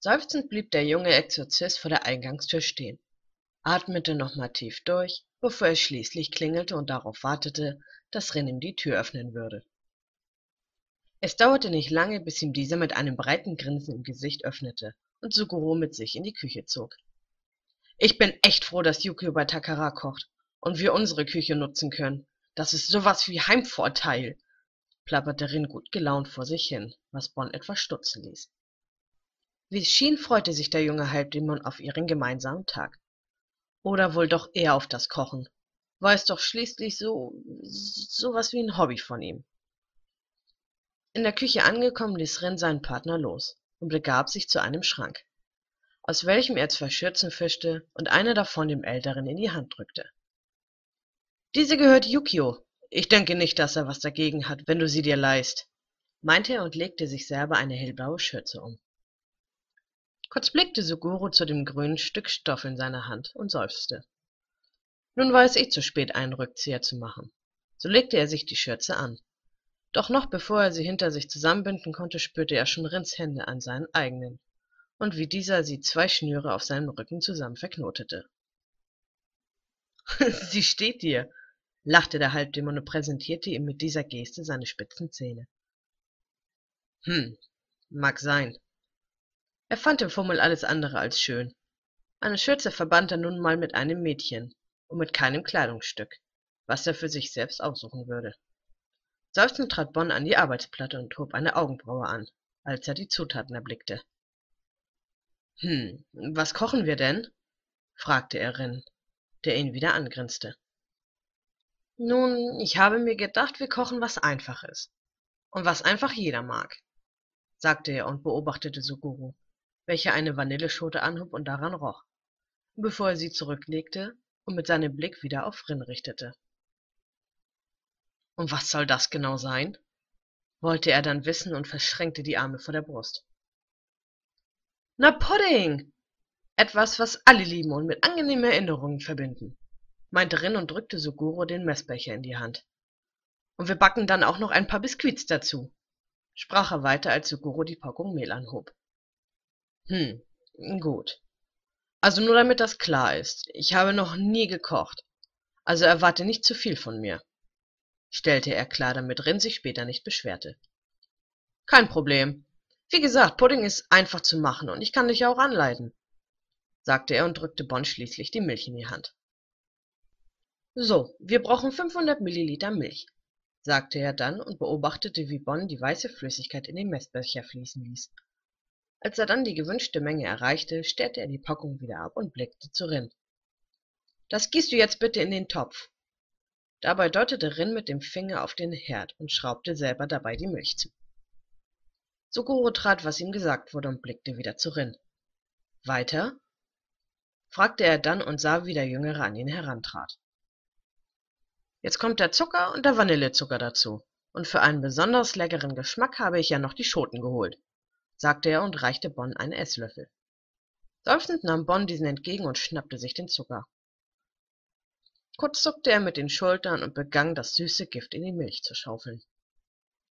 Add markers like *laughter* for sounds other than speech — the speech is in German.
Seufzend blieb der junge Exorzist vor der Eingangstür stehen, atmete nochmal tief durch, bevor er schließlich klingelte und darauf wartete, dass Rin ihm die Tür öffnen würde. Es dauerte nicht lange, bis ihm dieser mit einem breiten Grinsen im Gesicht öffnete und Suguro mit sich in die Küche zog. Ich bin echt froh, dass Yukio bei Takara kocht und wir unsere Küche nutzen können. Das ist sowas wie Heimvorteil, plapperte Rin gut gelaunt vor sich hin, was Bonn etwas stutzen ließ. Wie es schien, freute sich der junge Halbdämon auf ihren gemeinsamen Tag. Oder wohl doch eher auf das Kochen. War es doch schließlich so sowas wie ein Hobby von ihm. In der Küche angekommen, ließ Rin seinen Partner los und begab sich zu einem Schrank, aus welchem er zwei Schürzen fischte und eine davon dem Älteren in die Hand drückte. Diese gehört Yukio. Ich denke nicht, dass er was dagegen hat, wenn du sie dir leihst, meinte er und legte sich selber eine hellblaue Schürze um. Kurz blickte Suguro zu dem grünen Stück Stoff in seiner Hand und seufzte. Nun war es eh zu spät, einen Rückzieher zu machen. So legte er sich die Schürze an. Doch noch bevor er sie hinter sich zusammenbinden konnte, spürte er schon Rins Hände an seinen eigenen und wie dieser sie zwei Schnüre auf seinem Rücken zusammen verknotete. *laughs* sie steht dir, lachte der Halbdämon und präsentierte ihm mit dieser Geste seine spitzen Zähne. Hm, mag sein, er fand den Fummel alles andere als schön. Eine Schürze verband er nun mal mit einem Mädchen und mit keinem Kleidungsstück, was er für sich selbst aussuchen würde. Seufzend trat Bonn an die Arbeitsplatte und hob eine Augenbraue an, als er die Zutaten erblickte. Hm, was kochen wir denn? fragte er Rin, der ihn wieder angrinste. Nun, ich habe mir gedacht, wir kochen was Einfaches. Und was einfach jeder mag, sagte er und beobachtete Suguru, welcher eine Vanilleschote anhob und daran roch, bevor er sie zurücklegte und mit seinem Blick wieder auf Rin richtete. Und was soll das genau sein? wollte er dann wissen und verschränkte die Arme vor der Brust. Na, Pudding! Etwas, was alle lieben und mit angenehmen Erinnerungen verbinden, meinte Rin und drückte Suguro den Messbecher in die Hand. Und wir backen dann auch noch ein paar Biskuits dazu, sprach er weiter, als Suguro die Packung Mehl anhob. Hm, gut. Also nur damit das klar ist. Ich habe noch nie gekocht. Also erwarte nicht zu viel von mir, stellte er klar, damit Rin sich später nicht beschwerte. Kein Problem. Wie gesagt, Pudding ist einfach zu machen und ich kann dich auch anleiten, sagte er und drückte Bon schließlich die Milch in die Hand. So, wir brauchen 500 Milliliter Milch, sagte er dann und beobachtete, wie Bon die weiße Flüssigkeit in den Messbecher fließen ließ. Als er dann die gewünschte Menge erreichte, stellte er die Packung wieder ab und blickte zu Rin. Das gießt du jetzt bitte in den Topf. Dabei deutete Rin mit dem Finger auf den Herd und schraubte selber dabei die Milch zu. Suguro trat, was ihm gesagt wurde, und blickte wieder zu Rin. Weiter? fragte er dann und sah, wie der Jüngere an ihn herantrat. Jetzt kommt der Zucker und der Vanillezucker dazu. Und für einen besonders leckeren Geschmack habe ich ja noch die Schoten geholt sagte er und reichte Bonn einen Esslöffel. Seufzend nahm Bonn diesen entgegen und schnappte sich den Zucker. Kurz zuckte er mit den Schultern und begann, das süße Gift in die Milch zu schaufeln.